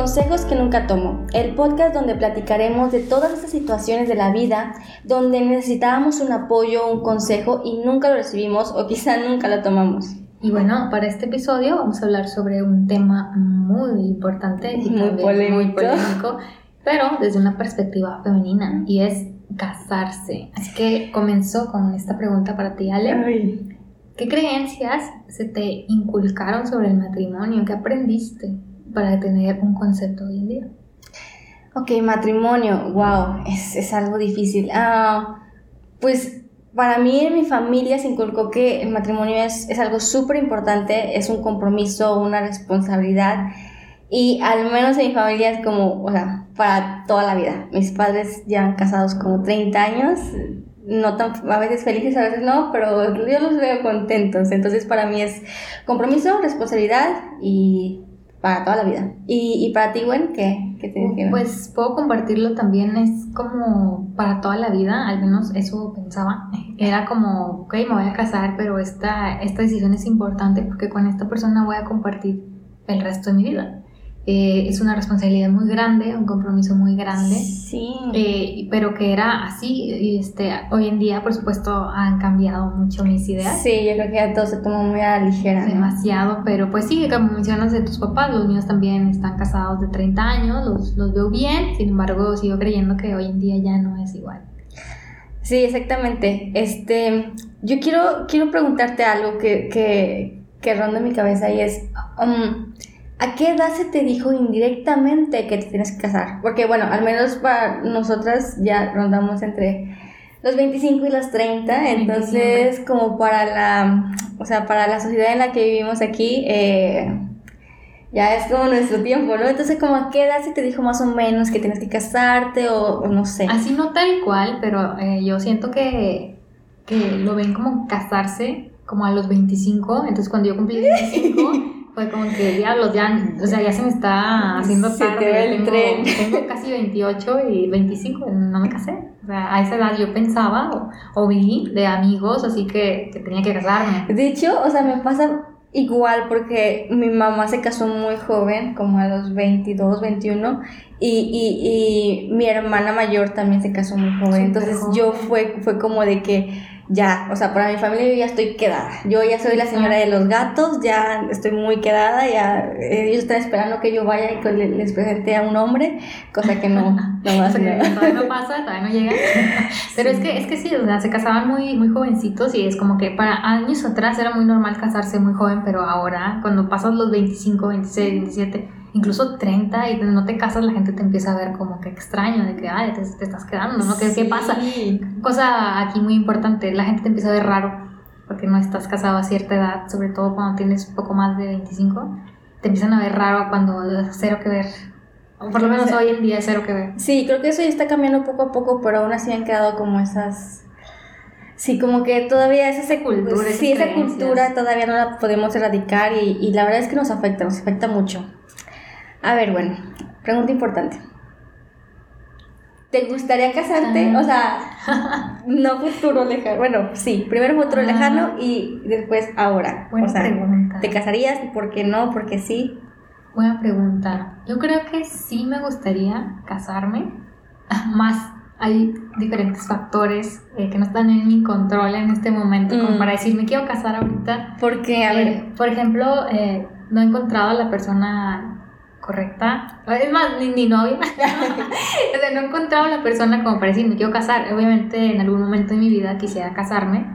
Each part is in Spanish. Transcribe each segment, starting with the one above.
Consejos que nunca tomo, el podcast donde platicaremos de todas estas situaciones de la vida donde necesitábamos un apoyo, un consejo y nunca lo recibimos o quizá nunca lo tomamos. Y bueno, para este episodio vamos a hablar sobre un tema muy importante y muy polémico. muy polémico, pero desde una perspectiva femenina y es casarse. Así que comenzó con esta pregunta para ti, Ale. Ay. ¿Qué creencias se te inculcaron sobre el matrimonio? ¿Qué aprendiste para tener un concepto hoy en día? Ok, matrimonio, wow, es, es algo difícil. Ah, pues para mí en mi familia se inculcó que el matrimonio es, es algo súper importante, es un compromiso, una responsabilidad y al menos en mi familia es como, o sea, para toda la vida. Mis padres llevan casados como 30 años, no tan, a veces felices, a veces no, pero yo los veo contentos. Entonces para mí es compromiso, responsabilidad y para toda la vida. ¿Y, y para ti, Gwen, qué, qué te dijeron? Pues puedo compartirlo también, es como para toda la vida, al menos eso pensaba. Era como, ok, me voy a casar, pero esta, esta decisión es importante porque con esta persona voy a compartir el resto de mi vida. Eh, es una responsabilidad muy grande, un compromiso muy grande. sí. Eh, pero que era así, y este, hoy en día por supuesto han cambiado mucho mis ideas. Sí, yo creo que ya todo se toma muy a la ligera. ¿no? Demasiado, pero pues sí, como mencionas de tus papás, los míos también están casados de 30 años, los, los veo bien, sin embargo sigo creyendo que hoy en día ya no es igual. Sí, exactamente. Este, yo quiero, quiero preguntarte algo que, que, que ronda en mi cabeza y es, um, ¿a qué edad se te dijo indirectamente que te tienes que casar? Porque bueno, al menos para nosotras ya rondamos entre los 25 y los 30, entonces como para la, o sea, para la sociedad en la que vivimos aquí, eh, ya es como nuestro tiempo, ¿no? Entonces como a qué edad se te dijo más o menos que tienes que casarte o, o no sé. Así no tal cual, pero eh, yo siento que, que lo ven como casarse como a los 25, entonces cuando yo cumplí 25 fue como que diablos, ya, o sea, ya se me está haciendo Se tarde, el tengo, tren. tengo casi 28 y 25, no me casé. O sea, a esa edad yo pensaba o, o vi de amigos, así que, que tenía que casarme. De hecho, o sea, me pasa igual porque mi mamá se casó muy joven, como a los 22, 21, y, y, y mi hermana mayor también se casó muy joven. Entonces yo fue, fue como de que ya, o sea, para mi familia yo ya estoy quedada. Yo ya soy la señora de los gatos, ya estoy muy quedada, ya eh, ellos están esperando que yo vaya y que le- les presente a un hombre, cosa que no, no va a ser. todavía no pasa, todavía no llega. Pero es que, es que sí, o sea, se casaban muy, muy jovencitos y es como que para años atrás era muy normal casarse muy joven, pero ahora cuando pasas los 25, 26, 27, incluso 30 y no te casas, la gente te empieza a ver como que extraño, de que, ay, te, te estás quedando, ¿no? ¿Qué, qué pasa? Sí. Cosa aquí muy importante, la gente te empieza a ver raro porque no estás casado a cierta edad, sobre todo cuando tienes poco más de 25, te empiezan a ver raro cuando cero que ver. O por lo menos Sí. hoy en día es cero que ver. Sí, creo que eso ya está cambiando poco a poco, pero aún así han quedado como esas... Sí, como que todavía esa, Esa cultura, esas sí, esa creencias. cultura todavía no la podemos erradicar y, y la verdad es que nos afecta, nos afecta mucho. A ver, bueno, pregunta importante. ¿Te gustaría casarte? Ah. O sea, no futuro lejano. Bueno, sí, primero futuro Ah. lejano y después ahora. Buena o sea, pregunta. ¿te casarías? ¿Por qué no? ¿Por qué sí? Buena pregunta. Yo creo que sí me gustaría casarme. Más hay diferentes factores eh, que no están en mi control en este momento, como Mm. para decir, me quiero casar ahorita. Porque, a ver, Eh, por ejemplo, eh, no he encontrado a la persona correcta. Es más, ni, ni novia. o sea, no he encontrado la persona como para decir, me quiero casar. Obviamente, en algún momento de mi vida quisiera casarme.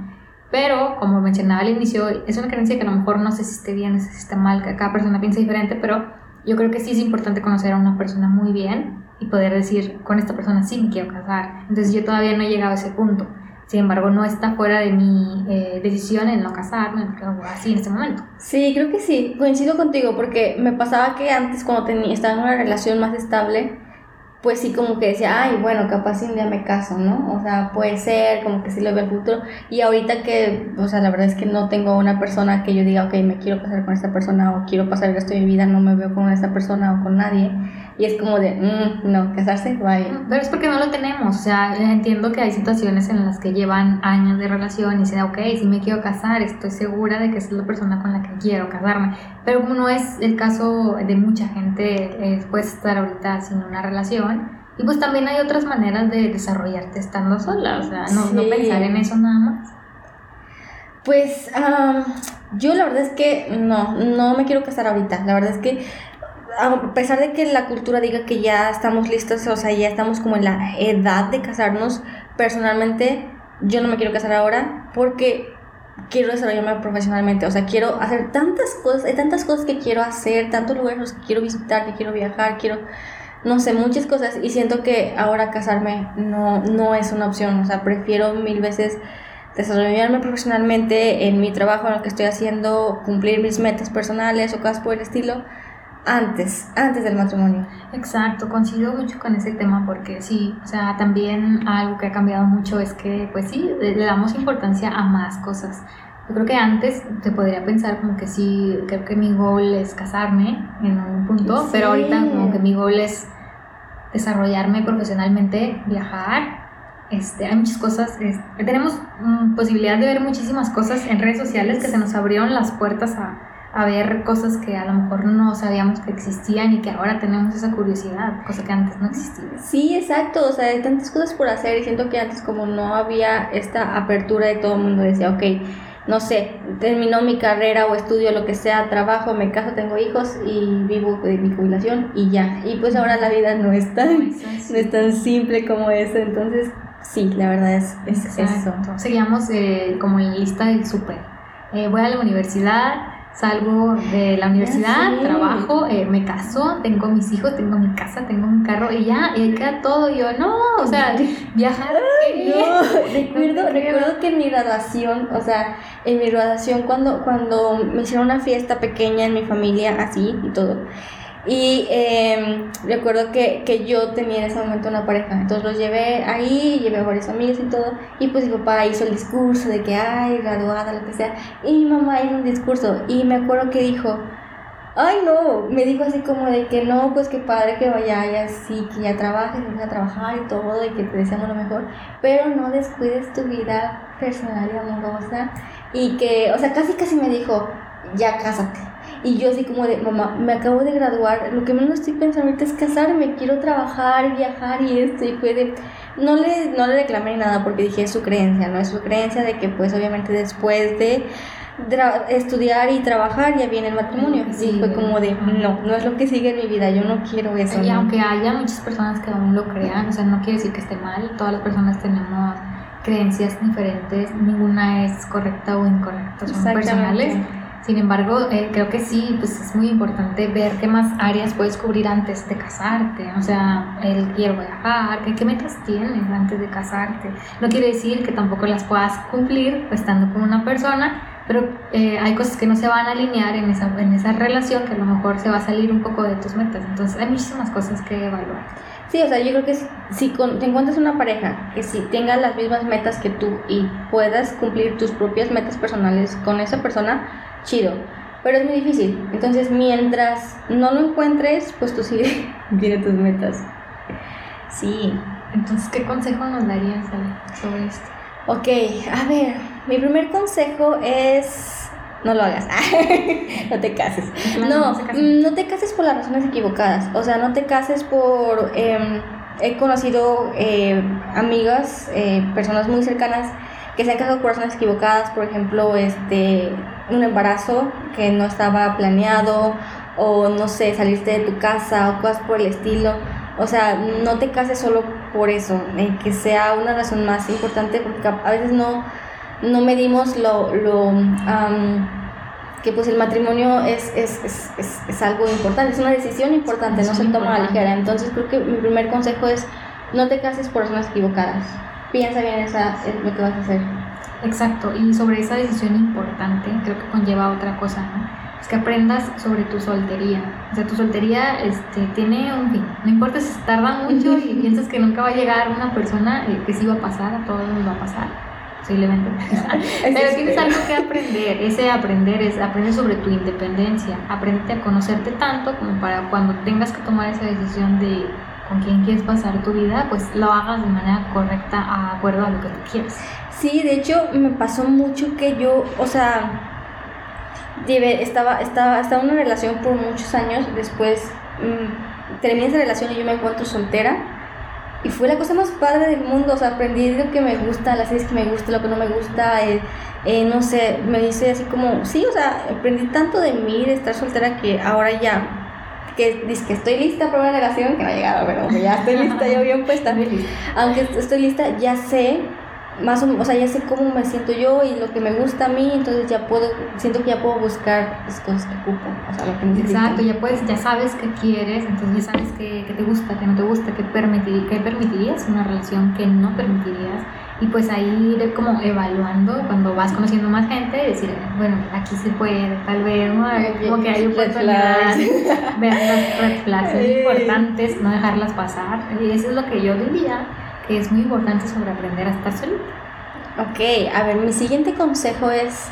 Pero, como mencionaba al inicio, es una creencia que a lo mejor no sé si esté bien, no sé si mal, que cada persona piensa diferente, pero yo creo que sí es importante conocer a una persona muy bien y poder decir, con esta persona sí me quiero casar. Entonces yo todavía no he llegado a ese punto. Sin embargo, no está fuera de mi eh, decisión en no casarme, o así en este momento. Sí, creo que sí, coincido contigo, porque me pasaba que antes cuando tenía, estaba en una relación más estable, pues sí como que decía, ay, bueno, capaz un día me caso, ¿no? O sea, puede ser, como que sí lo veo el futuro. Y ahorita que, o sea, la verdad es que no tengo una persona que yo diga, ok, me quiero casar con esta persona o quiero pasar el resto de mi vida, no me veo con esta persona o con nadie, y es como de, mm, no, casarse, vaya. Pero es porque no lo tenemos, o sea, entiendo que hay situaciones en las que llevan años de relación y dicen, ok, si me quiero casar, estoy segura de que es la persona con la que quiero casarme, pero como no es el caso de mucha gente, eh, puedes estar ahorita sin una relación, y pues también hay otras maneras de desarrollarte estando sola, o sea, no, no pensar en eso nada más. Pues yo la verdad es que no, no me quiero casar ahorita. La verdad es que a pesar de que la cultura diga que ya estamos listos, o sea, ya estamos como en la edad de casarnos, personalmente yo no me quiero casar ahora porque quiero desarrollarme profesionalmente, o sea, quiero hacer tantas cosas, hay tantas cosas que quiero hacer, tantos lugares que quiero visitar, que quiero viajar, quiero, no sé, muchas cosas y siento que ahora casarme no, no es una opción, o sea, prefiero mil veces desarrollarme profesionalmente en mi trabajo en el que estoy haciendo, cumplir mis metas personales o cosas por el estilo, antes, antes del matrimonio. Exacto, coincido mucho con ese tema porque sí, o sea, también algo que ha cambiado mucho es que, pues sí, le damos importancia a más cosas. Yo creo que antes te podría pensar como que sí, creo que mi goal es casarme en un punto, pero ahorita como que mi goal es desarrollarme profesionalmente, viajar este, hay muchas cosas, tenemos mm, posibilidad de ver muchísimas cosas en redes sociales que se nos abrieron las puertas a, a, ver cosas que a lo mejor no sabíamos que existían y que ahora tenemos esa curiosidad, cosa que antes no existía. Sí, exacto, o sea, hay tantas cosas por hacer y siento que antes como no había esta apertura de todo el mundo decía, ok, no sé, terminó mi carrera o estudio, lo que sea, trabajo, me caso, tengo hijos y vivo de mi jubilación y ya. Y pues ahora la vida no es tan, no es tan simple como eso, entonces Sí, la verdad es, es eso. Seguíamos eh, como en lista del súper. Eh, voy a la universidad, salgo de la universidad, trabajo, eh, me caso, tengo mis hijos, tengo mi casa, tengo mi carro y ya, y ahí queda todo. Y yo, no, o sea, viajar. no, recuerdo, recuerdo que en mi graduación, o sea, en mi graduación, cuando, cuando me hicieron una fiesta pequeña en mi familia, así y todo y eh, recuerdo que, que, yo tenía en ese momento una pareja, entonces los llevé ahí, llevé a varios amigos y todo, y pues mi papá hizo el discurso de que, ay, graduada, lo que sea, y mi mamá hizo un discurso, y me acuerdo que dijo, ay no, me dijo así como de que no, pues que padre que vayas, sí, que ya trabajes, que a trabajar y todo, y que te deseamos lo mejor, pero no descuides tu vida personal y amorosa, y que, o sea, casi casi me dijo, ya cásate y yo así como de, mamá, me acabo de graduar, lo que menos estoy pensando ahorita es casarme, quiero trabajar, viajar y esto. Y fue de, no le, no le reclamé ni nada porque dije, es su creencia, ¿no? Es su creencia de que pues obviamente después de estudiar y trabajar ya viene el matrimonio. y fue como de, no, no es lo que sigue en mi vida, yo no quiero eso. Y aunque haya muchas personas que aún lo crean, o sea, no quiere decir que esté mal, todas las personas tenemos creencias diferentes, ninguna es correcta o incorrecta, son personales sin embargo, eh, creo que sí, pues es muy importante ver qué más áreas puedes cubrir antes de casarte. O sea, el quiero viajar, qué, qué metas tienes antes de casarte. No quiere decir que tampoco las puedas cumplir estando con una persona, pero eh, hay cosas que no se van a alinear en esa, en esa relación que a lo mejor se va a salir un poco de tus metas. Entonces, hay muchísimas cosas que evaluar. Sí, o sea, yo creo que si, te encuentras una pareja que si tenga las mismas metas que tú y puedas cumplir tus propias metas personales con esa persona, chido. Pero es muy difícil. Entonces, mientras no lo encuentres, pues tú sigue viene tus metas. Sí. Entonces, ¿qué consejo nos darías sobre esto? Ok, a ver, mi primer consejo es no lo hagas, no te cases. No, mm, no, te cases por las razones equivocadas. O sea, no te cases por... Em, he conocido eh, amigas, eh, personas muy cercanas que se han casado por razones equivocadas, por ejemplo, este, un embarazo que no estaba planeado o no sé, salirte de tu casa o cosas por el estilo. O sea, no te cases solo por eso, que sea una razón más importante porque a veces no, no medimos lo, lo que pues el matrimonio es, es, es, es, algo importante, es una decisión importante, no se toma a la ligera. Entonces creo que mi primer consejo es no te cases por razones equivocadas piensa bien esa, lo que vas a hacer. Exacto, y sobre esa decisión importante, creo que conlleva otra cosa, ¿no? Es que aprendas sobre tu soltería. O sea, tu soltería este, tiene un fin. No importa si tarda mucho y piensas que nunca va a llegar una persona, eh, que sí va a pasar, a todos nos va a pasar. posiblemente. Pero tienes algo que aprender. Ese aprender es aprender sobre tu independencia. Aprende a conocerte tanto como para cuando tengas que tomar esa decisión de con quién quieres pasar tu vida, pues lo hagas de manera correcta, a acuerdo a lo que tú quieres. Sí, de hecho me pasó mucho que yo, o sea, estaba, estaba, estaba en una relación por muchos años, después mmm, terminé esa relación y yo me encuentro soltera. Y fue la cosa más padre del mundo, o sea, aprendí lo que me gusta, las series que me gusta, lo que no me gusta, eh, eh, no sé, me dice así como, sí, o sea, aprendí tanto de mí, de estar soltera, que ahora ya que dice que estoy lista para una relación, que no ha llegado, pero ya estoy lista, yo bien puesta. Aunque estoy lista, ya sé más o, o sea, ya sé cómo me siento yo y lo que me gusta a mí, entonces ya puedo, siento que ya puedo buscar las cosas que ocupo, o sea, lo que necesito. Exacto, ya puedes, ya sabes qué quieres, entonces ya sabes qué, qué te gusta, qué no te gusta, qué, permitir, qué permitirías, una relación que no permitirías, y pues ahí ir como evaluando cuando vas conociendo más gente, decir, bueno, aquí se puede, tal vez, como que hay oportunidades, ver las red flags importantes, no dejarlas pasar, y eso es lo que yo diría que es muy importante sobre aprender a estar solita. Ok, a ver, mi siguiente consejo es,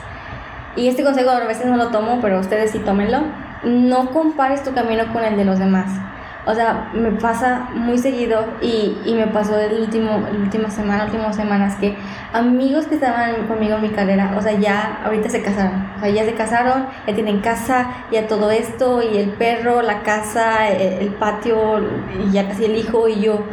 y este consejo a veces no lo tomo, pero ustedes sí tómenlo, no compares tu camino con el de los demás. O sea, me pasa muy seguido y, y me pasó el último, la última semana, últimas semanas que amigos que estaban conmigo en mi carrera, o sea, ya ahorita se casaron. O sea, ya se casaron, ya tienen casa, ya todo esto, y el perro, la casa, el, patio, y ya casi el hijo y yo.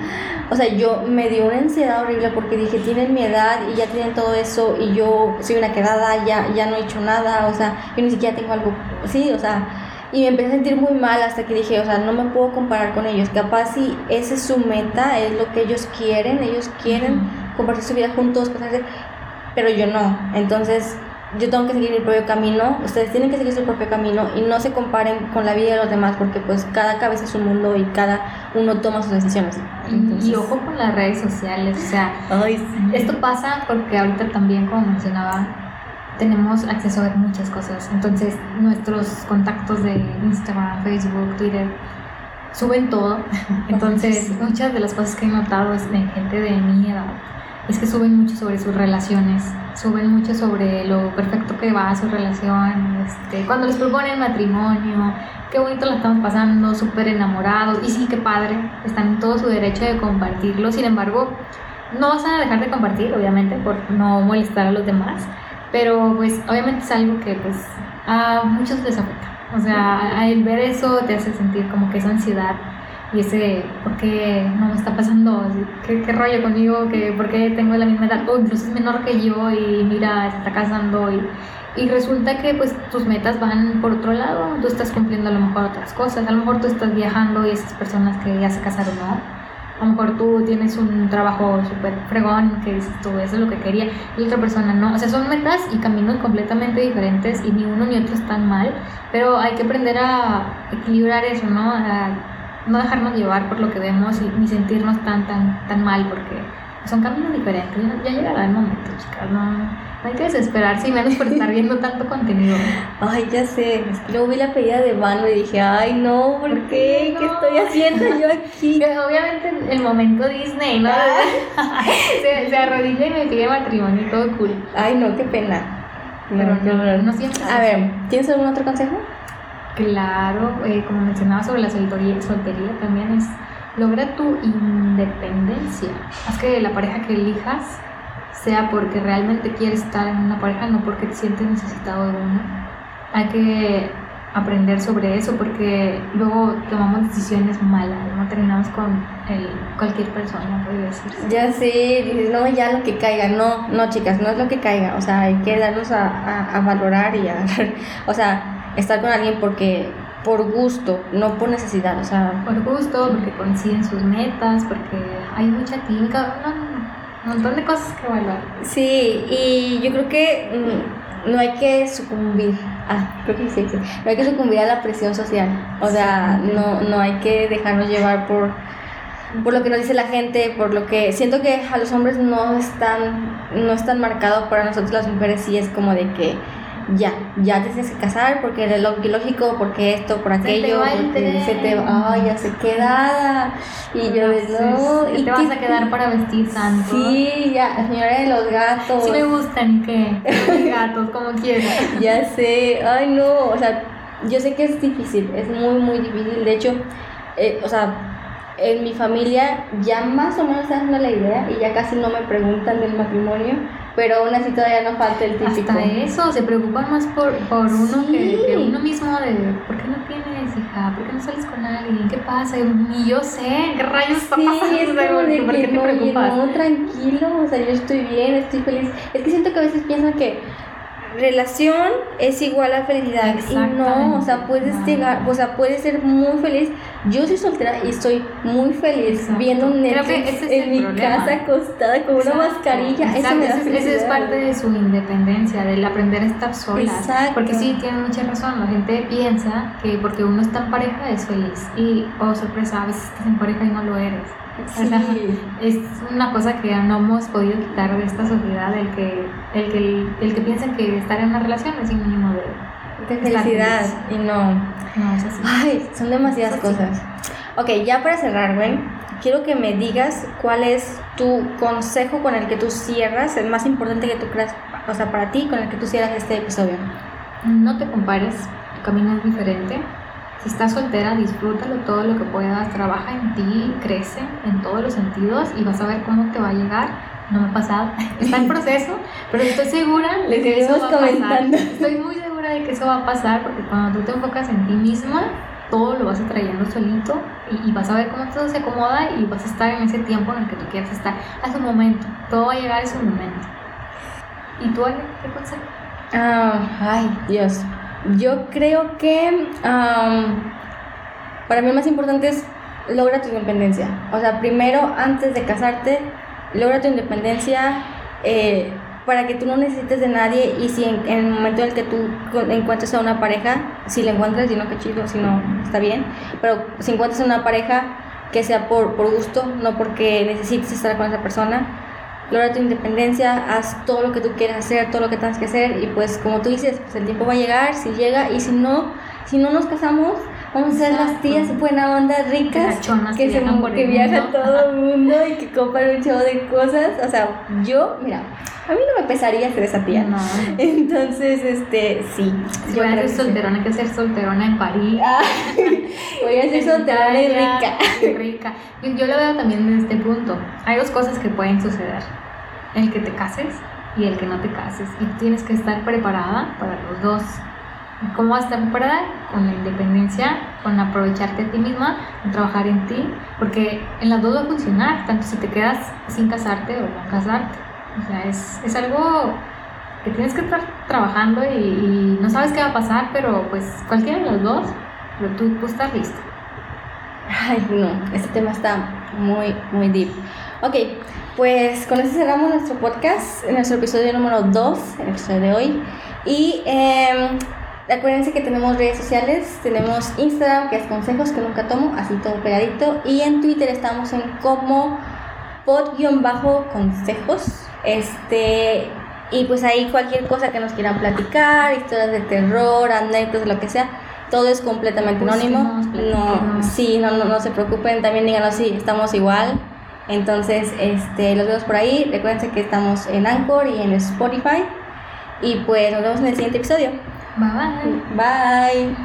O sea, yo me dio una ansiedad horrible porque dije, tienen mi edad y ya tienen todo eso y yo soy una quedada, ya, ya no he hecho nada, o sea, yo ni siquiera tengo algo, sí, o sea, y me empecé a sentir muy mal hasta que dije, o sea, no me puedo comparar con ellos. Capaz si esa es su meta, es lo que ellos quieren, ellos quieren compartir su vida juntos, pero yo no. Entonces, yo tengo que seguir mi propio camino, ustedes tienen que seguir su propio camino y no se comparen con la vida de los demás porque pues cada cabeza es un mundo y cada uno toma sus decisiones. y ojo con las redes sociales, o sea, esto pasa porque ahorita también, como mencionaba, tenemos acceso a muchas cosas. Entonces, nuestros contactos de Instagram, Facebook, Twitter, suben todo. Entonces, muchas de las cosas que he notado es de gente de mi edad. Es que suben mucho sobre sus relaciones, suben mucho sobre lo perfecto que va su relación, este, cuando les proponen matrimonio, qué bonito la estamos pasando, súper enamorados, y sí, qué padre, están en todo su derecho de compartirlo, sin embargo, no vas a dejar de compartir, obviamente, por no molestar a los demás, pero pues obviamente es algo que pues a muchos les afecta. O sea, el ver eso te hace sentir como que esa ansiedad y ese, ¿por qué no me está pasando? ¿Qué, qué rollo conmigo? ¿Qué, ¿Por qué tengo la misma edad? O incluso es menor que yo y mira, se está casando y, y resulta que pues tus metas van por otro lado, tú estás cumpliendo a lo mejor otras cosas, a lo mejor tú estás viajando y esas personas que ya se casaron no a lo mejor tú tienes un trabajo súper fregón que dices tú, eso es lo que quería, y otra persona no. O sea, son metas y caminos completamente diferentes y ni uno ni otro están mal, pero hay que aprender a equilibrar eso, ¿no? A no dejarnos llevar por lo que vemos y ni sentirnos tan, tan, tan mal, porque son caminos diferentes. Ya, llegará el momento, chicas, no no hay que desesperarse y menos por estar viendo tanto contenido. Ay, ya sé. Es que luego vi la pedida de Vano y dije, ay, no, ¿por, qué? ¿Qué estoy haciendo yo aquí? obviamente el momento Disney, ¿no? Ah. se, se, arrodilla y me pide matrimonio y todo cool. Ay, no, qué pena. Pero no, no, siempre. A ver, ¿tienes algún otro consejo? Claro, eh, como mencionaba sobre la soltería, soltería también es logra tu independencia. Haz que la pareja que elijas sea porque realmente quieres estar en una pareja, no porque te sientes necesitado de una. Hay que aprender sobre eso porque luego tomamos decisiones malas, no terminamos con cualquier persona, puede decir. Ya sé, dices, no, ya lo que caiga, no, no chicas, no es lo que caiga, o sea, hay que darnos a, a, valorar y a, o sea, estar con alguien porque por gusto, no por necesidad, o sea. Por gusto, porque coinciden sus metas, porque hay mucha química, un montón de cosas que evaluar. Sí, y yo creo que mm, no hay que sucumbir. Ah, creo que sí, sí. No hay que sucumbir a la presión social. O sea, no, no hay que dejarnos llevar por, por lo que nos dice la gente, por lo que siento que a los hombres no están, no están marcados para nosotros las mujeres, sí es como de que ya, ya te tienes que casar porque es lo lógico, porque esto, por aquello, el porque se te va, ya se quedada. Y yo no, ¿Y ¿y te vas qué- a quedar para vestir tanto? Sí, ya, señora de los gatos. Sí me gustan, ¿y qué? Los gatos, como quieras. Ya sé, ay no, o sea, yo sé que es difícil, es muy, muy difícil. De hecho, eh, o sea, en mi familia ya más o menos dando la idea y ya casi no me preguntan del matrimonio, pero aún así todavía no falta el típico. Hasta eso, se preocupan más por, por uno Sí. que, que uno mismo de ¿por qué no tienes hija? ¿Por qué no sales con alguien? ¿Qué pasa? Ni yo sé, ¿qué rayos está Sí, pasando? es como ¿por de ¿Por que qué te no, preocupas? no, tranquilo, o sea, yo estoy bien, estoy feliz. Es que siento que a veces piensan que relación es igual a felicidad y no, o sea, puedes llegar, o sea, puedes ser muy feliz. Yo soy soltera y estoy muy feliz Exacto. viendo Netflix ese es en mi problema. casa acostada con una Exacto, mascarilla, eso me ese, es- ese es felicidad. parte de su independencia, del aprender a estar. Exacto. Porque sí, tiene mucha razón. La gente piensa que porque uno está en pareja es feliz. Y, oh sorpresa, a veces estás en pareja y no lo eres. Sí. Es una cosa que no hemos podido quitar de esta sociedad, el que, el que, el, que piensa que estar en una relación es sinónimo de... estar felicidad y no. No, es así. Ay, son demasiadas cosas. Ok, ya para cerrar, Gwen, quiero que me digas cuál es tu consejo con el que tú cierras, el más importante que tú creas, o sea, para ti, con el que tú cierras este episodio. No te compares, tu camino es diferente. Si estás soltera, disfrútalo todo lo que puedas, trabaja en ti, crece en todos los sentidos y vas a ver cómo te va a llegar. No me ha pasado, está en proceso, pero estoy segura de que eso va a pasar. Estoy muy de que eso va a pasar porque cuando tú te enfocas en ti misma, todo lo vas atrayendo solito y, y vas a ver cómo todo se acomoda y vas a estar en ese tiempo en el que tú quieras estar, a su momento. Todo va a llegar a su momento. ¿Y tú, Ale, qué consejo? Ah, ay, Dios. Yo creo que am, para mí lo más importante es logra tu independencia. O sea, primero, antes de casarte, logra tu independencia eh, para que tú no necesites de nadie y si en, el momento en el que tú encuentres a una pareja, si la encuentras, si no, qué chido, si no, está bien, pero si encuentras a una pareja que sea por, por gusto, no porque necesites estar con esa persona, logra tu independencia, haz todo lo que tú quieras hacer, todo lo que tengas que hacer y pues como tú dices, pues el tiempo va a llegar, si llega y si no, si no nos casamos, vamos a ser las tías buena onda ricas que, que se, por que viajan mundo. todo el mundo y que compran un chavo de cosas, o sea, yo, mira, a mí no me pesaría ser esa tía. No. Entonces, este, sí. Yo voy a ser sí. solterona, hay que ser solterona en París. Ah, voy a ser solterona y rica. y rica. Yo, yo lo veo también desde este punto. Hay dos cosas que pueden suceder. El que te cases y el que no te cases. Y tienes que estar preparada para los dos. ¿Cómo vas a estar? Con la independencia, con aprovecharte a ti misma, con trabajar en ti, porque en las dos va a funcionar, tanto si te quedas sin casarte o no casarte. O sea, es, es algo que tienes que estar trabajando y, no sabes qué va a pasar, pero pues cualquiera de los dos, pero tú, tú estás listo. Ay, no, este tema está muy, muy deep. Ok, pues con esto cerramos nuestro podcast, nuestro episodio número 2, el episodio de hoy. Y eh, acuérdense que tenemos redes sociales, tenemos Instagram, que es consejos que nunca tomo, así todo pegadito. Y en Twitter estamos en como pod-consejos. Este, y pues ahí cualquier cosa que nos quieran platicar, historias de terror, anécdotas, lo que sea, todo es completamente anónimo. Búsquenos, No, sí, no, no, no se preocupen, también díganos si estamos igual. Entonces, este, los vemos por ahí. Recuerden que estamos en Anchor y en Spotify. Y pues nos vemos en el siguiente episodio. Bye bye.